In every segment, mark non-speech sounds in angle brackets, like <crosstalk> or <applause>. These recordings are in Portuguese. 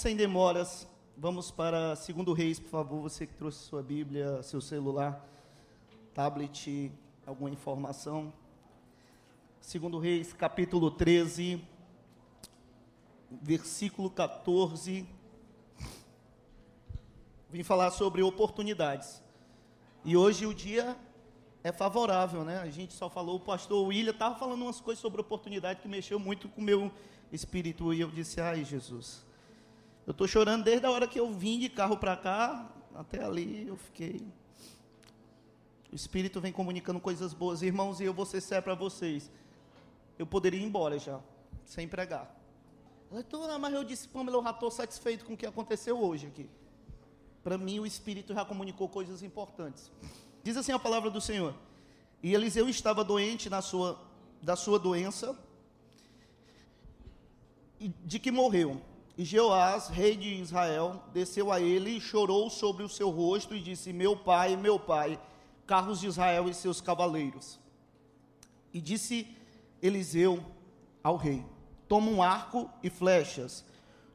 sem demoras, vamos para segundo Reis, por favor, você que trouxe sua Bíblia, seu celular, tablet, alguma informação. Segundo Reis, capítulo 13, versículo 14. Vim falar sobre oportunidades. E hoje o dia é favorável, né? A gente só falou, o pastor William estava falando umas coisas sobre oportunidade que mexeu muito com o meu espírito. E eu disse, ai Jesus, eu estou chorando desde a hora que eu vim de carro para cá, até ali eu fiquei. O Espírito vem comunicando coisas boas. Irmãos, e eu vou ser sério para vocês. Eu poderia ir embora já, sem pregar. Mas eu disse, Pamela, eu já estou satisfeito com o que aconteceu hoje aqui. Para mim, o Espírito já comunicou coisas importantes. Diz assim a palavra do Senhor. E Eliseu estava doente na sua, da sua doença, de que morreu. E Jeoás, rei de Israel, desceu a ele e chorou sobre o seu rosto e disse: Meu pai, meu pai, carros de Israel e seus cavaleiros. E disse Eliseu ao rei: Toma um arco e flechas.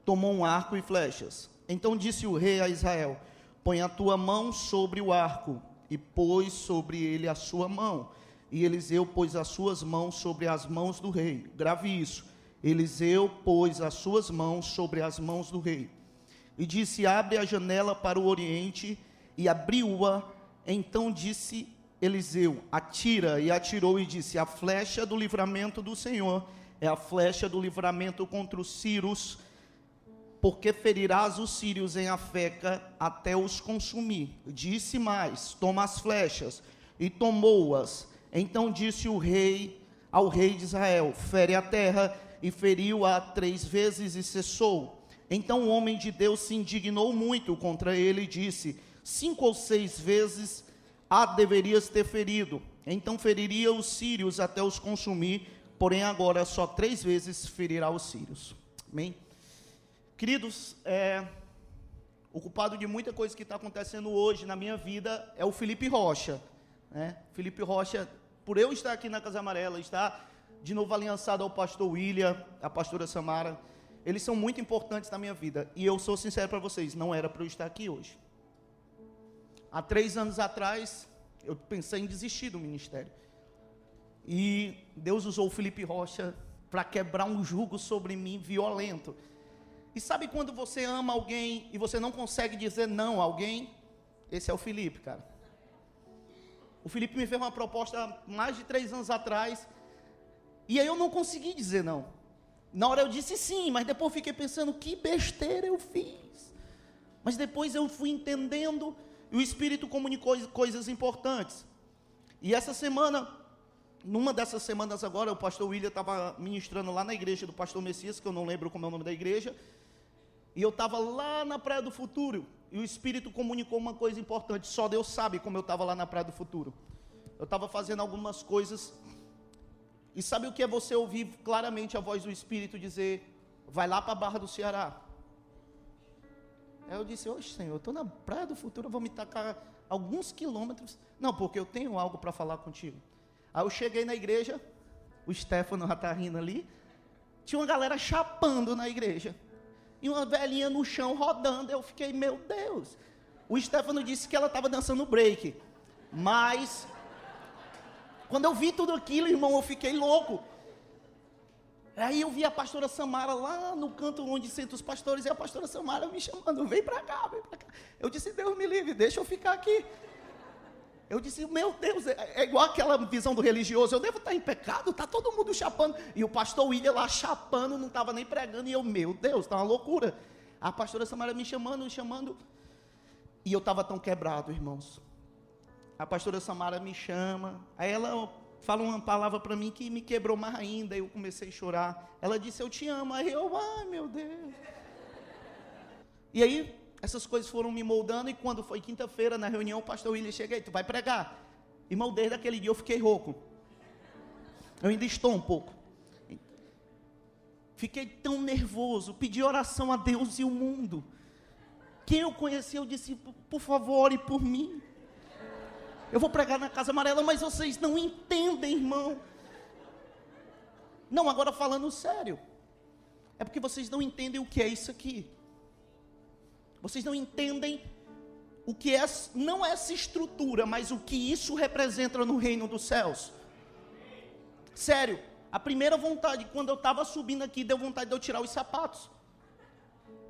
Tomou um arco e flechas. Então disse o rei a Israel: Põe a tua mão sobre o arco e pôs sobre ele a sua mão. E Eliseu pôs as suas mãos sobre as mãos do rei. Grave isso. Eliseu pôs as suas mãos sobre as mãos do rei. E disse: Abre a janela para o oriente. E abriu-a. Então disse Eliseu: Atira. E atirou e disse: A flecha do livramento do Senhor é a flecha do livramento contra os sírios porque ferirás os sírios em Afeca até os consumir. Disse mais: toma as flechas, e tomou-as. Então disse o rei ao rei de Israel: fere a terra, e feriu-a três vezes e cessou. Então o homem de Deus se indignou muito contra ele e disse: cinco ou seis vezes a deverias ter ferido. Então feriria os sírios até os consumir, porém agora só três vezes ferirá os sírios. Amém? Queridos, é, o culpado de muita coisa que está acontecendo hoje na minha vida é o Felipe Rocha. Né? Felipe Rocha, por eu estar aqui na Casa Amarela, estar de novo aliançado ao pastor William, a pastora Samara, eles são muito importantes na minha vida. E eu sou sincero para vocês, não era para eu estar aqui hoje. Há três anos atrás, eu pensei em desistir do ministério. E Deus usou o Felipe Rocha para quebrar um jugo sobre mim violento. E sabe quando você ama alguém e você não consegue dizer não a alguém? Esse é o Felipe, cara. O Felipe me fez uma proposta mais de três anos atrás. E aí eu não consegui dizer não. Na hora eu disse sim, mas depois fiquei pensando que besteira eu fiz. Mas depois eu fui entendendo e o Espírito comunicou coisas importantes. E essa semana, numa dessas semanas agora, o pastor William estava ministrando lá na igreja do pastor Messias, que eu não lembro como é o nome da igreja. E eu estava lá na Praia do Futuro. E o Espírito comunicou uma coisa importante. Só Deus sabe como eu estava lá na Praia do Futuro. Eu estava fazendo algumas coisas. E sabe o que é você ouvir claramente a voz do Espírito dizer: Vai lá para a Barra do Ceará. Aí eu disse: Oxe, Senhor, eu estou na Praia do Futuro, vou me tacar alguns quilômetros. Não, porque eu tenho algo para falar contigo. Aí eu cheguei na igreja. O Stefano já está rindo ali. Tinha uma galera chapando na igreja e uma velhinha no chão rodando. Eu fiquei, meu Deus. O Stefano disse que ela estava dançando break. Mas, quando eu vi tudo aquilo, irmão, eu fiquei louco. Aí eu vi a pastora Samara lá no canto onde sentam os pastores, e a pastora Samara me chamando, vem para cá, vem para cá. Eu disse, Deus me livre, deixa eu ficar aqui. Eu disse, meu Deus, é, é, igual aquela visão do religioso, eu devo estar em pecado, está todo mundo chapando. E o pastor William lá chapando, não estava nem pregando, e eu, meu Deus, está uma loucura. A pastora Samara me chamando, me chamando, e eu estava tão quebrado, irmãos. A pastora Samara me chama, aí ela fala uma palavra para mim que me quebrou mais ainda, eu comecei a chorar. Ela disse, eu te amo, aí eu, ai meu Deus. E aí, essas coisas foram me moldando, e quando foi quinta-feira na reunião, o pastor William chega aí, tu vai pregar. Irmão, desde aquele dia eu fiquei rouco. Eu ainda estou um pouco. Fiquei tão nervoso, pedi oração a Deus e o mundo. Quem eu conheci, eu disse, por favor, ore por mim. Eu vou pregar na Casa Amarela, mas vocês não entendem, irmão. Não, agora falando sério. É porque vocês não entendem o que é isso aqui. Vocês não entendem o que é, não essa estrutura, mas o que isso representa no reino dos céus. Sério, a primeira vontade, quando eu estava subindo aqui, deu vontade de eu tirar os sapatos.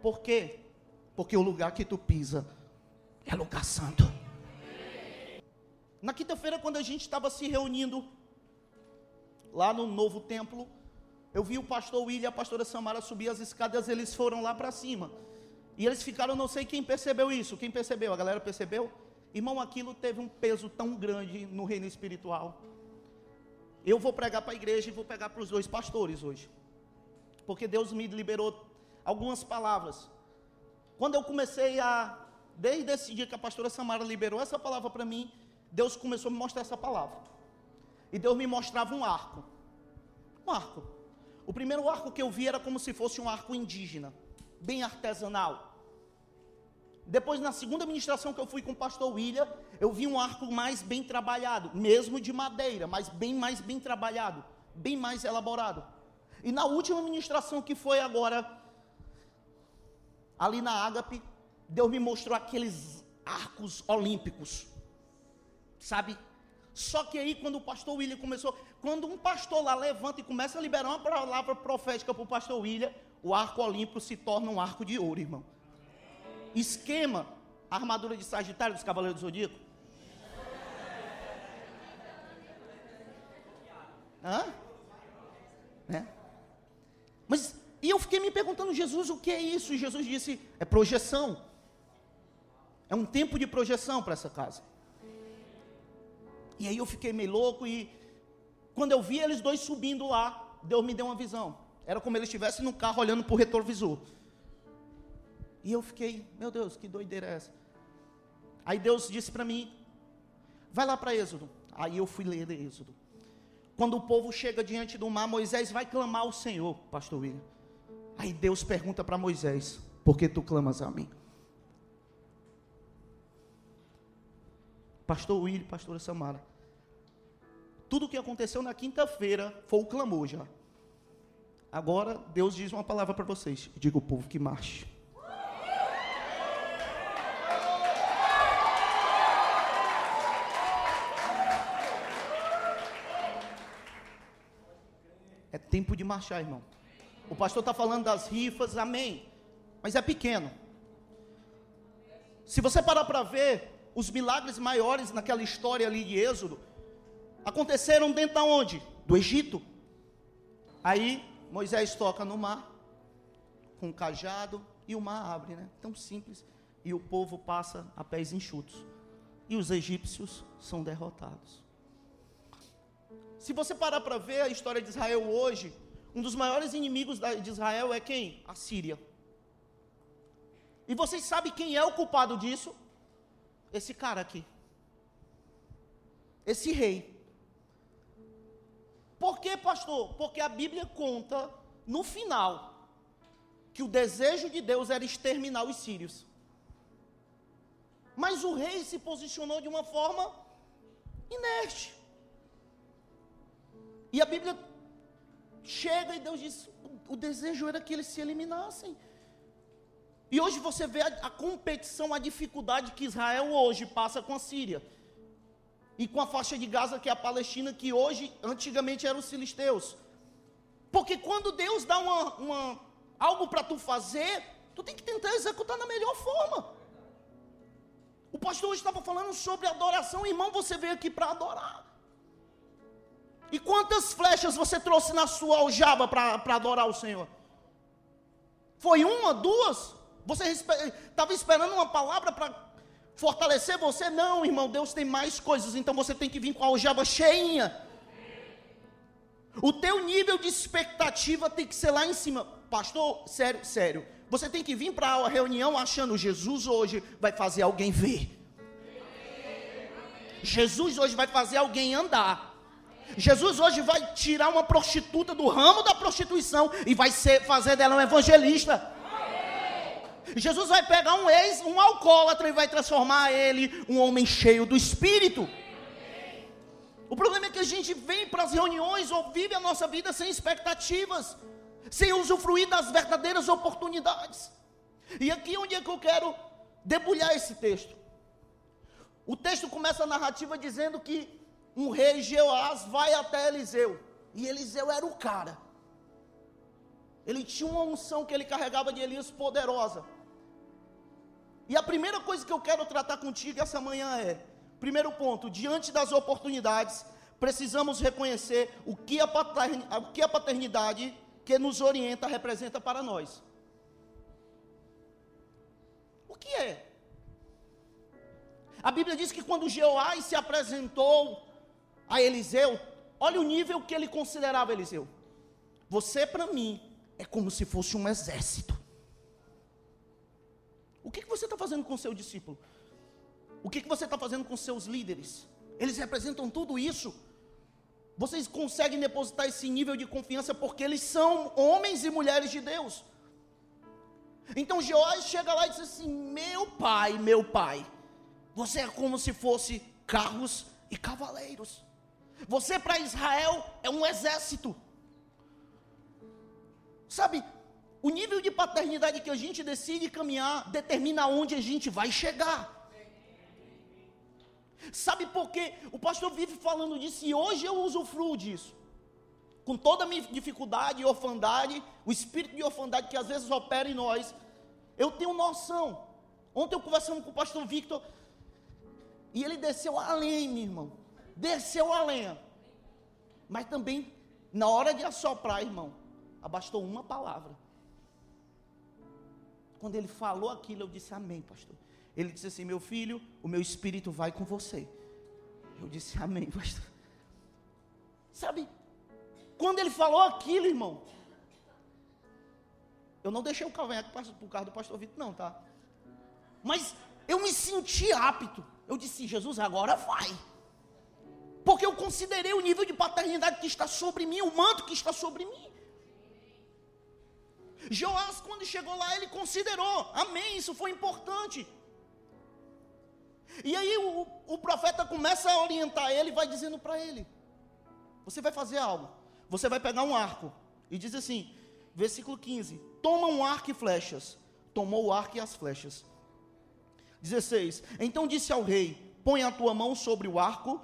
Por quê? Porque o lugar que tu pisa é lugar santo. Na quinta-feira, quando a gente estava se reunindo lá no novo templo, eu vi o pastor William e a pastora Samara subir as escadas, eles foram lá para cima. E eles ficaram, não sei quem percebeu isso. Quem percebeu? A galera percebeu? Irmão, aquilo teve um peso tão grande no reino espiritual. Eu vou pregar para a igreja e vou pegar para os dois pastores hoje. Porque Deus me liberou algumas palavras. Quando eu comecei a, desde esse dia que a pastora Samara liberou essa palavra para mim, Deus começou a me mostrar essa palavra. E Deus me mostrava um arco. Um arco. O primeiro arco que eu vi era como se fosse um arco indígena bem artesanal. Depois, na segunda ministração que eu fui com o pastor William, eu vi um arco mais bem trabalhado, mesmo de madeira, mas bem mais bem trabalhado, bem mais elaborado. E na última ministração que foi agora, ali na Ágape, Deus me mostrou aqueles arcos olímpicos, sabe? Só que aí, quando o pastor William começou, quando um pastor lá levanta e começa a liberar uma palavra profética para o pastor William, o arco olímpico se torna um arco de ouro, irmão. Esquema, a armadura de Sagitário dos Cavaleiros do Zodíaco. Hã? Né? Mas, e eu fiquei me perguntando, Jesus, o que é isso? E Jesus disse, é projeção. É um tempo de projeção para essa casa. E aí eu fiquei meio louco e quando eu vi eles dois subindo lá, Deus me deu uma visão. Era como ele estivesse no carro olhando para o retrovisor. E eu fiquei, meu Deus, que doideira é essa? Aí Deus disse para mim: vai lá para Êxodo. Aí eu fui ler Êxodo. Quando o povo chega diante do mar, Moisés vai clamar ao Senhor, pastor William. Aí Deus pergunta para Moisés: por que tu clamas a mim? Pastor William, pastora Samara. Tudo o que aconteceu na quinta-feira foi o clamor já. Agora, Deus diz uma palavra para vocês. Diga o povo que marche. É tempo de marchar, irmão. O pastor está falando das rifas, amém. Mas é pequeno. Se você parar para ver, os milagres maiores naquela história ali de Êxodo aconteceram dentro de onde? Do Egito. Aí Moisés toca no mar com um cajado e o mar abre, né? Tão simples. E o povo passa a pés enxutos. E os egípcios são derrotados. Se você parar para ver a história de Israel hoje, um dos maiores inimigos de Israel é quem? A Síria. E vocês sabem quem é o culpado disso? Esse cara aqui. Esse rei. Por quê, pastor? Porque a Bíblia conta no final que o desejo de Deus era exterminar os sírios. Mas o rei se posicionou de uma forma inerte. E a Bíblia chega e Deus diz: o desejo era que eles se eliminassem. E hoje você vê a, a competição, a dificuldade que Israel hoje passa com a Síria e com a faixa de Gaza, que é a Palestina, que hoje, antigamente eram os filisteus. Porque quando Deus dá uma, uma algo para tu fazer, tu tem que tentar executar na melhor forma. O pastor hoje estava falando sobre adoração, irmão, você veio aqui para adorar. E quantas flechas você trouxe na sua aljaba para adorar o Senhor? Foi uma, duas? Você estava esperando uma palavra para fortalecer você? Não, irmão, Deus tem mais coisas, então você tem que vir com a aljava cheinha. O teu nível de expectativa tem que ser lá em cima. Pastor, sério, sério. Você tem que vir para a reunião achando Jesus hoje vai fazer alguém ver. Jesus hoje vai fazer alguém andar. Jesus hoje vai tirar uma prostituta do ramo da prostituição e vai ser, fazer dela um evangelista. Jesus vai pegar um ex, um alcoólatra e vai transformar ele um homem cheio do espírito. O problema é que a gente vem para as reuniões ou vive a nossa vida sem expectativas, sem usufruir das verdadeiras oportunidades. E aqui onde é que eu quero debulhar esse texto. O texto começa a narrativa dizendo que um rei Jeoás vai até Eliseu. E Eliseu era o cara. Ele tinha uma unção que ele carregava de Elias poderosa. E a primeira coisa que eu quero tratar contigo essa manhã é: primeiro ponto, diante das oportunidades, precisamos reconhecer o que a paternidade, que a paternidade que nos orienta representa para nós. O que é? A Bíblia diz que quando Jeoás se apresentou a Eliseu, olha o nível que ele considerava Eliseu. Você para mim é como se fosse um exército. O que, que você está fazendo com seu discípulo? O que, que você está fazendo com seus líderes? Eles representam tudo isso. Vocês conseguem depositar esse nível de confiança porque eles são homens e mulheres de Deus. Então Joás chega lá e diz assim: Meu pai, meu pai, você é como se fosse carros e cavaleiros. Você para Israel é um exército. Sabe, o nível de paternidade que a gente decide caminhar determina onde a gente vai chegar. Sabe por quê? O pastor vive falando disso e hoje eu usufruo disso. Com toda a minha dificuldade e orfandade, o espírito de orfandade que às vezes opera em nós, eu tenho noção. Ontem eu conversando com o pastor Victor, e ele desceu além, meu irmão. Desceu além. Mas também, na hora de assoprar, irmão, abastou uma palavra. Quando ele falou aquilo, eu disse amém, pastor. Ele disse assim: Meu filho, o meu espírito vai com você. Eu disse amém, pastor. Sabe, quando ele falou aquilo, irmão, eu não deixei o cavanhaque para o carro do pastor Vitor, não, tá? Mas eu me senti apto. Eu disse, Jesus, agora vai. Porque eu considerei o nível de paternidade que está sobre mim, o manto que está sobre mim. Joás, quando chegou lá, ele considerou, amém, isso foi importante. E aí o, o profeta começa a orientar ele vai dizendo para ele: Você vai fazer algo, você vai pegar um arco, e diz assim, versículo 15: Toma um arco e flechas. Tomou o arco e as flechas. 16: Então disse ao rei: Põe a tua mão sobre o arco,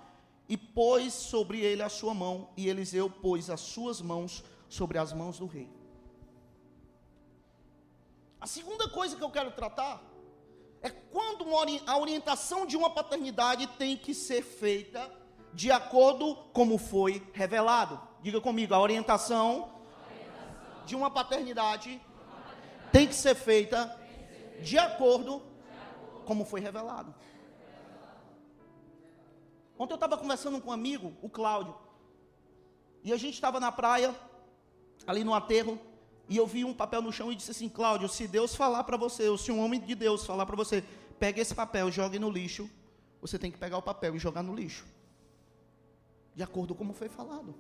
e pôs sobre ele a sua mão, e Eliseu pôs as suas mãos sobre as mãos do rei. A segunda coisa que eu quero tratar é quando a orientação de uma paternidade tem que ser feita de acordo como foi revelado. Diga comigo, a orientação, de uma paternidade, tem que ser feita de acordo como foi revelado. Ontem eu estava conversando com um amigo, o Cláudio, e a gente estava na praia, ali no aterro, e eu vi um papel no chão e disse assim: Cláudio, se Deus falar para você, ou se um homem de Deus falar para você, pegue esse papel, jogue no lixo, você tem que pegar o papel e jogar no lixo. De acordo com como foi falado.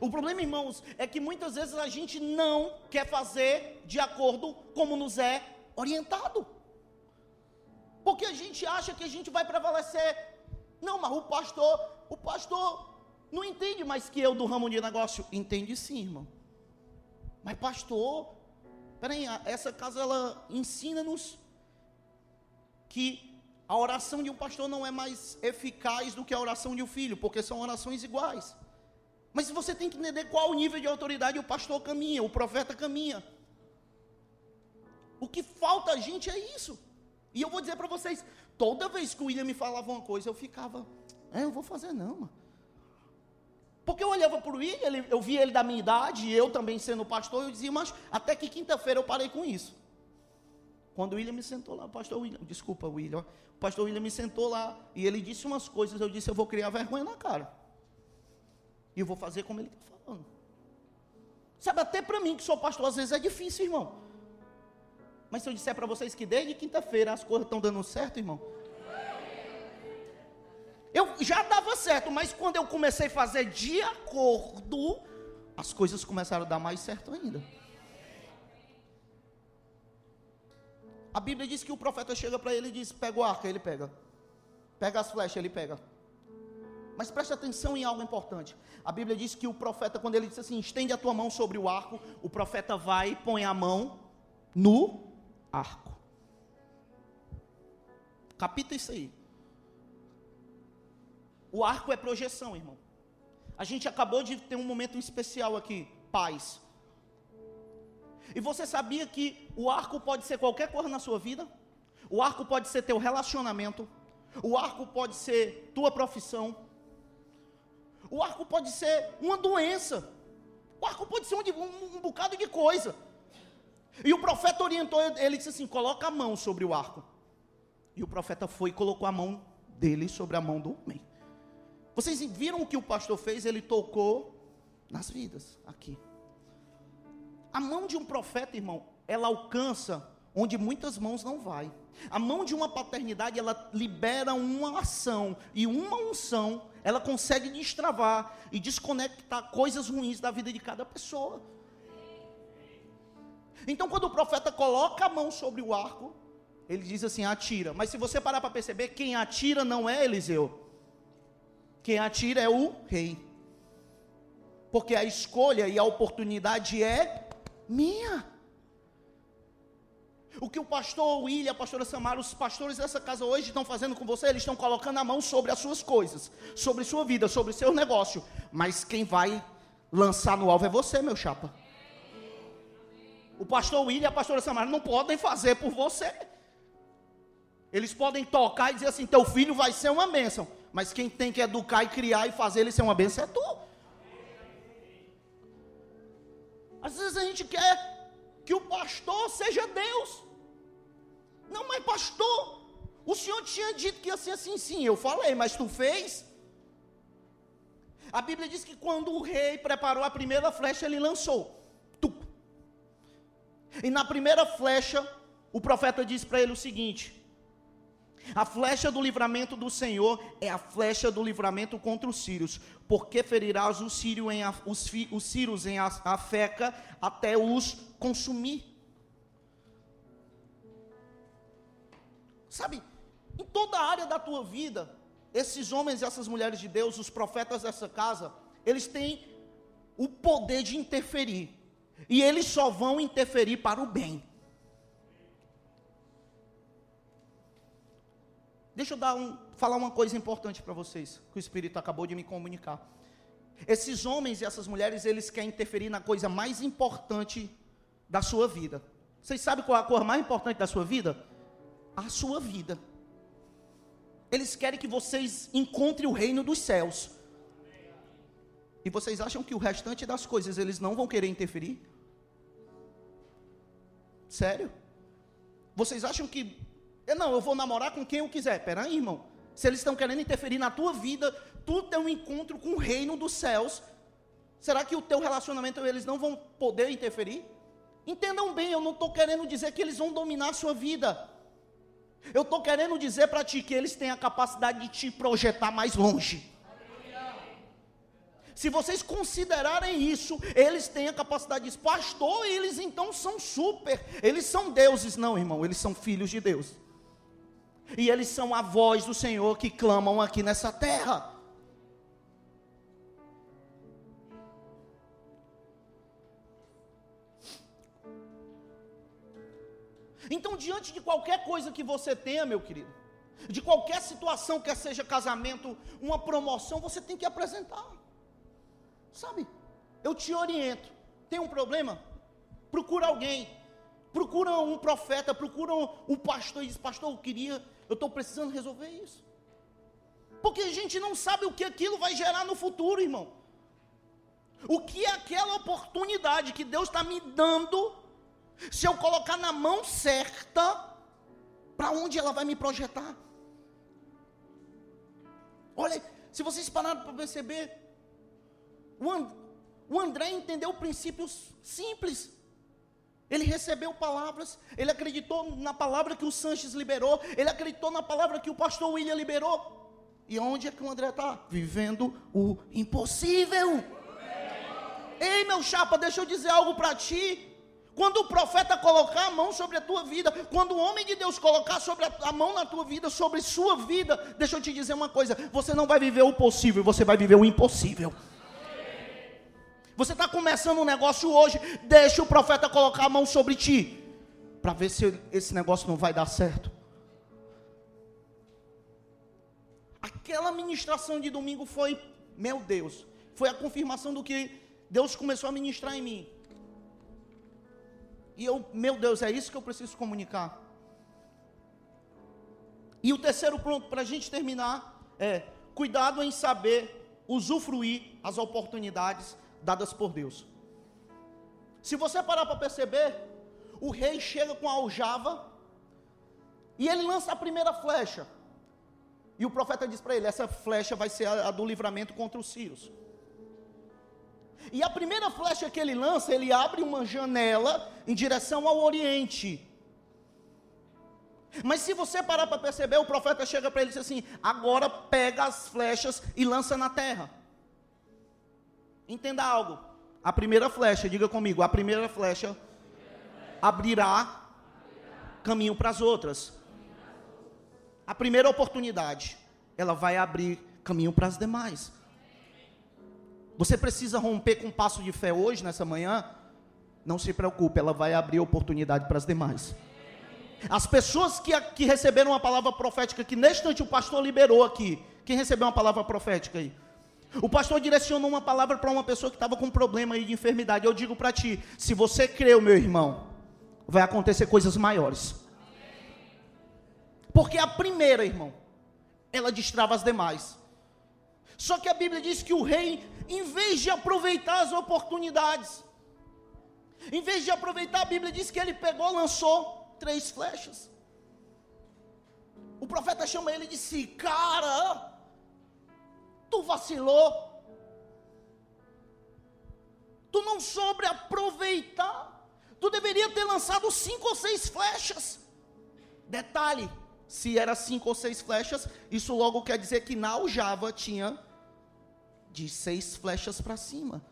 O problema, irmãos, é que muitas vezes a gente não quer fazer de acordo como nos é orientado. Porque a gente acha que a gente vai prevalecer. Não, mas o pastor, o pastor não entende mais que eu do ramo de negócio. Entende sim, irmão. Mas pastor, peraí, essa casa ela ensina-nos que a oração de um pastor não é mais eficaz do que a oração de um filho, porque são orações iguais. Mas você tem que entender qual o nível de autoridade o pastor caminha, o profeta caminha. O que falta a gente é isso. E eu vou dizer para vocês, toda vez que o William me falava uma coisa, eu ficava, é, eu vou fazer não, mano. Porque eu olhava para o William, eu via ele da minha idade, eu também sendo pastor, eu dizia, mas até que quinta-feira eu parei com isso. Quando o William me sentou lá, o pastor William, desculpa, William, o pastor William me sentou lá, e ele disse umas coisas, eu disse, eu vou criar vergonha na cara. E eu vou fazer como ele está falando. Sabe, até para mim que sou pastor, às vezes é difícil, irmão. Mas se eu disser para vocês que desde quinta-feira as coisas estão dando certo, irmão, eu já dava certo, mas quando eu comecei a fazer de acordo, as coisas começaram a dar mais certo ainda. A Bíblia diz que o profeta chega para ele e diz: pega o arco, ele pega. Pega as flechas, ele pega. Mas preste atenção em algo importante. A Bíblia diz que o profeta, quando ele diz assim, estende a tua mão sobre o arco, o profeta vai e põe a mão no arco. Capita isso aí. O arco é projeção, irmão. A gente acabou de ter um momento especial aqui, paz. E você sabia que o arco pode ser qualquer coisa na sua vida? O arco pode ser teu relacionamento. O arco pode ser tua profissão. O arco pode ser uma doença. O arco pode ser um, um, um bocado de coisa. E o profeta orientou, ele disse assim: coloca a mão sobre o arco. E o profeta foi e colocou a mão dele sobre a mão do homem. Vocês viram o que o pastor fez? Ele tocou nas vidas, aqui. A mão de um profeta, irmão, ela alcança onde muitas mãos não vai. A mão de uma paternidade, ela libera uma ação e uma unção, ela consegue destravar e desconectar coisas ruins da vida de cada pessoa. Então, quando o profeta coloca a mão sobre o arco, ele diz assim: atira. Mas se você parar para perceber, quem atira não é Eliseu. Quem atira é o rei. Porque a escolha e a oportunidade é minha. O que o pastor William, a pastora Samara, os pastores dessa casa hoje estão fazendo com você, eles estão colocando a mão sobre as suas coisas, sobre sua vida, sobre seu negócio. Mas quem vai lançar no alvo é você, meu chapa. O pastor William e a pastora Samara não podem fazer por você. Eles podem tocar e dizer assim: teu filho vai ser uma bênção. Mas quem tem que educar e criar e fazer ele ser uma bênção é tu. Às vezes a gente quer que o pastor seja Deus. Não, mas pastor, o senhor tinha dito que ia ser assim, sim. Eu falei, mas tu fez? A Bíblia diz que quando o rei preparou a primeira flecha, ele lançou. E na primeira flecha, o profeta diz para ele o seguinte: a flecha do livramento do Senhor é a flecha do livramento contra os sírios, porque ferirás os sírios em, os, os sírios em Afeca até os consumir. Sabe, em toda a área da tua vida, esses homens e essas mulheres de Deus, os profetas dessa casa, eles têm o poder de interferir. E eles só vão interferir para o bem. Deixa eu dar um, falar uma coisa importante para vocês, que o Espírito acabou de me comunicar. Esses homens e essas mulheres, eles querem interferir na coisa mais importante da sua vida. Vocês sabem qual é a coisa mais importante da sua vida? A sua vida. Eles querem que vocês encontrem o reino dos céus. E vocês acham que o restante das coisas eles não vão querer interferir? Sério? Vocês acham que. Não, eu vou namorar com quem eu quiser. Peraí, irmão. Se eles estão querendo interferir na tua vida, tu tem um encontro com o reino dos céus. Será que o teu relacionamento eles não vão poder interferir? Entendam bem, eu não estou querendo dizer que eles vão dominar a sua vida. Eu estou querendo dizer para ti que eles têm a capacidade de te projetar mais longe. Se vocês considerarem isso, eles têm a capacidade de pastor, eles então são super, eles são deuses, não, irmão, eles são filhos de Deus. E eles são a voz do Senhor que clamam aqui nessa terra. Então, diante de qualquer coisa que você tenha, meu querido, de qualquer situação, quer seja casamento, uma promoção, você tem que apresentar. Sabe? Eu te oriento. Tem um problema? Procura alguém. Procura um profeta, procura um, pastor e diz: Pastor, eu queria, eu estou precisando resolver isso. Porque a gente não sabe o que aquilo vai gerar no futuro, irmão. O que é aquela oportunidade que Deus está me dando, se eu colocar na mão certa, para onde ela vai me projetar? Olha, se vocês pararam para perceber, o André entendeu princípios simples. Ele recebeu palavras, ele acreditou na palavra que o Sanches liberou, ele acreditou na palavra que o pastor William liberou. E onde é que o André está? Vivendo o impossível. Ei, meu chapa, deixa eu dizer algo para ti. Quando o profeta colocar a mão sobre a tua vida, quando o homem de Deus colocar sobre a, a, mão na tua vida, sobre sua vida, deixa eu te dizer uma coisa: você não vai viver o possível, você vai viver o impossível. Você está começando um negócio hoje, deixa o profeta colocar a mão sobre ti, para ver se esse negócio não vai dar certo. Aquela ministração de domingo foi, meu Deus, foi a confirmação do que Deus começou a ministrar em mim. E eu, meu Deus, é isso que eu preciso comunicar. E o terceiro ponto, para a gente terminar, é cuidado em saber usufruir as oportunidades dadas por Deus. Se você parar para perceber, o rei chega com a aljava e ele lança a primeira flecha. E o profeta diz para ele: essa flecha vai ser a, a do livramento contra os sírios. E a primeira flecha que ele lança, ele abre uma janela em direção ao oriente. Mas se você parar para perceber, o profeta chega para ele e diz assim: agora pega as flechas e lança na terra. Entenda algo. A primeira flecha, diga comigo, a primeira flecha abrirá caminho para as outras. A primeira oportunidade, ela vai abrir caminho para as demais. Você precisa romper com um passo de fé hoje, nessa manhã? Não se preocupe, ela vai abrir oportunidade para as demais. As pessoas que, que receberam uma palavra profética, que neste instante o pastor liberou aqui. Quem recebeu uma palavra profética aí? O pastor direcionou uma palavra para uma pessoa que estava com problema aí de enfermidade. Eu digo para ti: se você creu, meu irmão, vai acontecer coisas maiores. Porque a primeira, irmão, ela destrava as demais. Só que a Bíblia diz que o rei, em vez de aproveitar as oportunidades, em vez de aproveitar, a Bíblia diz que ele pegou, lançou três flechas. O profeta chama ele e disse: Cara, tu vacilou, tu não soube aproveitar, tu deveria ter lançado cinco ou seis flechas. Detalhe: se era cinco ou seis flechas, isso logo quer dizer que na aljava tinha de seis flechas para cima.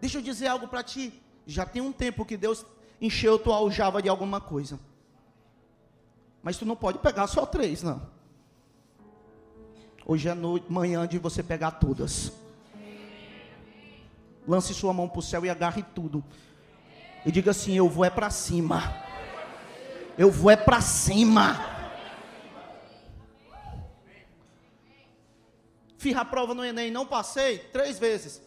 Deixa eu dizer algo para ti. Já tem um tempo que Deus encheu tua aljava de alguma coisa. Mas tu não pode pegar só três, não. Hoje é noite, manhã de você pegar todas. Lance sua mão para o céu e agarre tudo. E diga assim: Eu vou é para cima. Eu vou é para cima. Fiz a prova no Enem, não passei três vezes.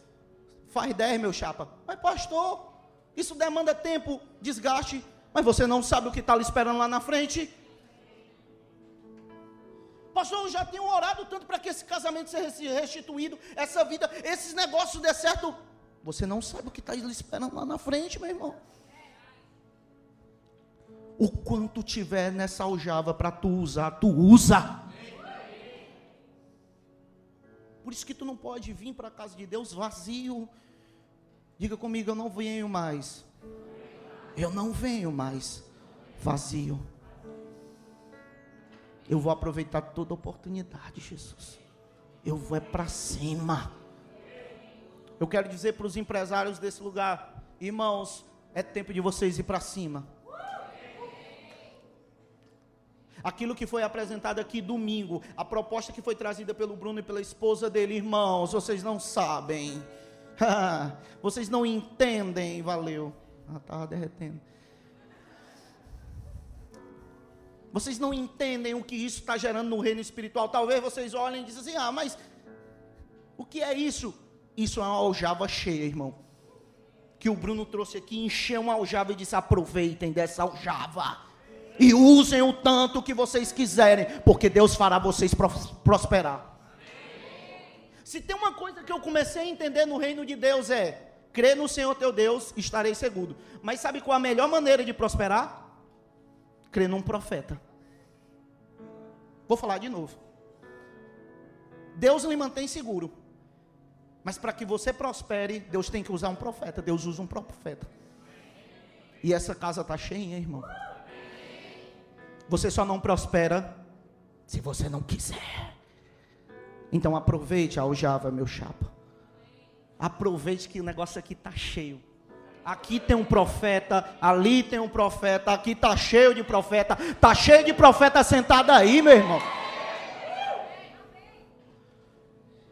Faz dez, meu chapa. Mas pastor, isso demanda tempo, desgaste. Mas você não sabe o que está lhe esperando lá na frente. Pastor, eu já tenho orado tanto para que esse casamento seja restituído, essa vida, esses negócios dê certo. Você não sabe o que está esperando lá na frente, meu irmão o quanto tiver nessa aljava para tu usar, tu usa. Por isso que tu não pode vir para a casa de Deus vazio. Diga comigo, eu não venho mais. Eu não venho mais vazio. Eu vou aproveitar toda oportunidade, Jesus. Eu vou é para cima. Eu quero dizer para os empresários desse lugar, irmãos, é tempo de vocês ir para cima. Aquilo que foi apresentado aqui domingo, a proposta que foi trazida pelo Bruno e pela esposa dele, irmãos, vocês não sabem. <laughs> vocês não entendem, valeu. Ah, estava derretendo. Vocês não entendem o que isso está gerando no reino espiritual. Talvez vocês olhem e dizem assim: ah, mas o que é isso? Isso é uma aljava cheia, irmão. Que o Bruno trouxe aqui, encheu uma aljava e disse: aproveitem dessa aljava e usem o tanto que vocês quiserem, porque Deus fará vocês prosperar. Se tem uma coisa que eu comecei a entender no reino de Deus é: crer no Senhor teu Deus, estarei seguro. Mas sabe qual a melhor maneira de prosperar? Crer num profeta. Vou falar de novo. Deus lhe mantém seguro. Mas para que você prospere, Deus tem que usar um profeta. Deus usa um profeta. E essa casa está cheia, irmão. Você só não prospera se você não quiser. Então aproveite a aljava, meu chapa. Aproveite que o negócio aqui está cheio. Aqui tem um profeta, ali tem um profeta, aqui está cheio de profeta, está cheio de profeta sentado aí, meu irmão.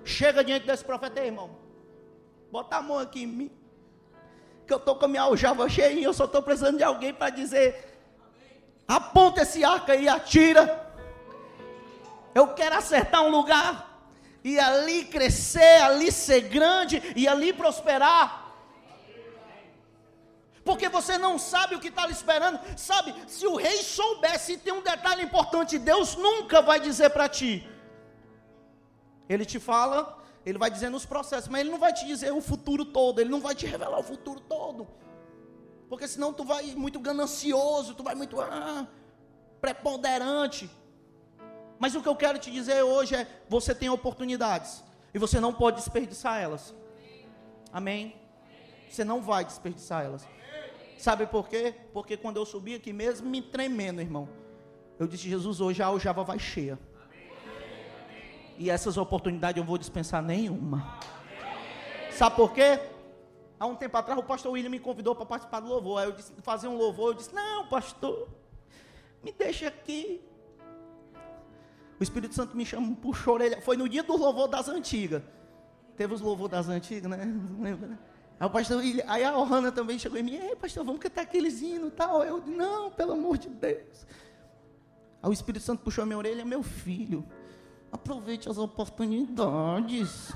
Chega diante desse profeta aí, irmão. Bota a mão aqui em mim. Que eu estou com a minha aljava cheia eu só estou precisando de alguém para dizer: aponta esse arco aí atira. Eu quero acertar um lugar e ali crescer, ali ser grande e ali prosperar. Porque você não sabe o que está lhe esperando. Sabe, se o rei soubesse, tem um detalhe importante: Deus nunca vai dizer para ti. Ele te fala, ele vai dizer nos processos, mas ele não vai te dizer o futuro todo, ele não vai te revelar o futuro todo. Porque senão tu vai muito ganancioso, tu vai muito ah, preponderante. Mas o que eu quero te dizer hoje é: você tem oportunidades e você não pode desperdiçar elas. Amém? Você não vai desperdiçar elas. Sabe por quê? Porque quando eu subi aqui mesmo, me tremendo, irmão, eu disse: Jesus, hoje a aljava vai cheia. E essas oportunidades eu não vou dispensar nenhuma. Sabe por quê? Há um tempo atrás o pastor William me convidou para participar do louvor. Aí eu disse, fazer um louvor, eu disse, não, pastor, me deixa aqui. O Espírito Santo me chamou, puxou a orelha. Foi no dia do louvor das antigas. Teve os louvor das antigas, né? Não lembra, né? Aí o pastor aí a Ohana também chegou em mim, ei pastor, vamos cantar aqueles hinos e tal. Eu não, pelo amor de Deus. Aí o Espírito Santo puxou a minha orelha, meu filho, Aproveite as oportunidades.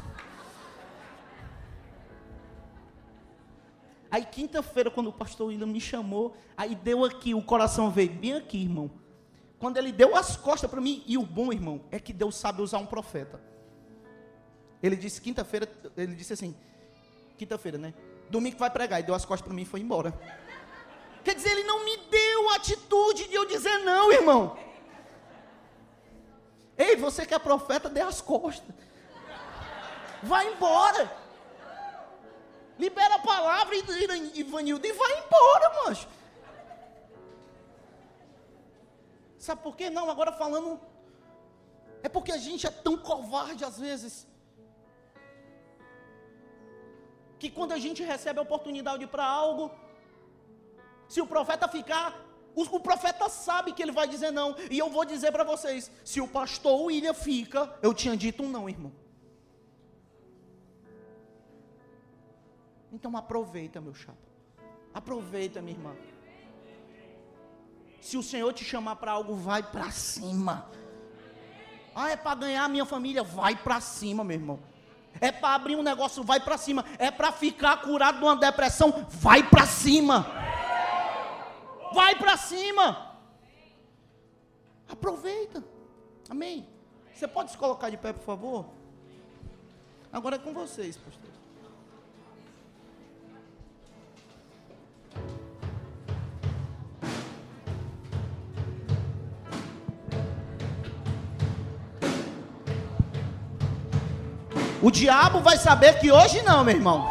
Aí quinta-feira, quando o pastor William me chamou, aí deu aqui, o coração veio bem aqui, irmão. Quando ele deu as costas para mim, e o bom, irmão, é que Deus sabe usar um profeta. Ele disse quinta-feira, ele disse assim, quinta-feira, né? Domingo vai pregar, e deu as costas para mim e foi embora. Quer dizer, ele não me deu a atitude de eu dizer não, irmão. Ei, você que é profeta, dê as costas. Vai embora. Libera a palavra, Ivanildo, e vai embora, mancho. Sabe por quê? Não, agora falando. É porque a gente é tão covarde às vezes. Que quando a gente recebe a oportunidade para algo, se o profeta ficar o, profeta sabe que ele vai dizer não. E eu vou dizer para vocês: se o pastor William fica, eu tinha dito um não, irmão. Então aproveita, meu chapa. Aproveita, minha irmã. Se o Senhor te chamar para algo, vai para cima. Ah, é para ganhar a minha família, vai para cima, meu irmão. É para abrir um negócio, vai para cima. É para ficar curado de uma depressão, vai para cima. Vai para cima. Aproveita. Amém. Você pode se colocar de pé, por favor? Agora é com vocês, pastor. O diabo vai saber que hoje não, meu irmão.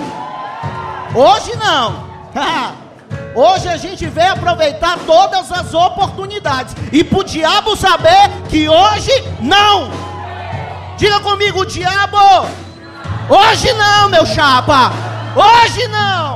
Hoje não. <laughs> Hoje a gente vem aproveitar todas as oportunidades. E para o diabo saber que hoje não. Diga comigo, diabo. Hoje não, meu chapa. Hoje não.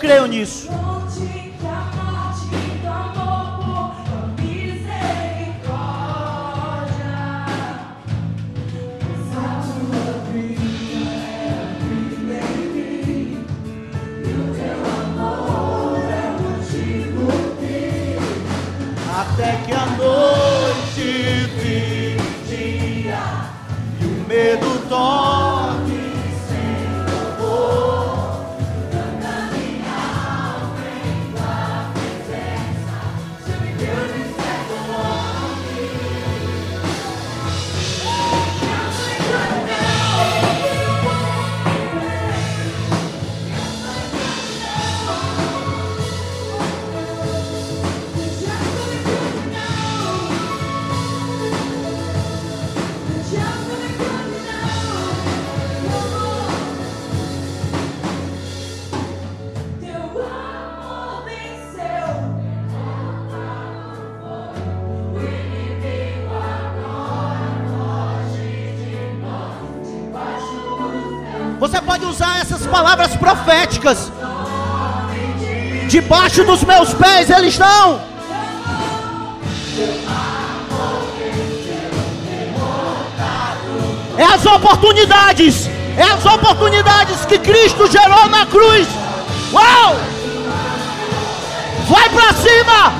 Creio nisso. Palavras proféticas. Debaixo dos meus pés eles estão. É as oportunidades. É as oportunidades que Cristo gerou na cruz. Uau! Vai para cima!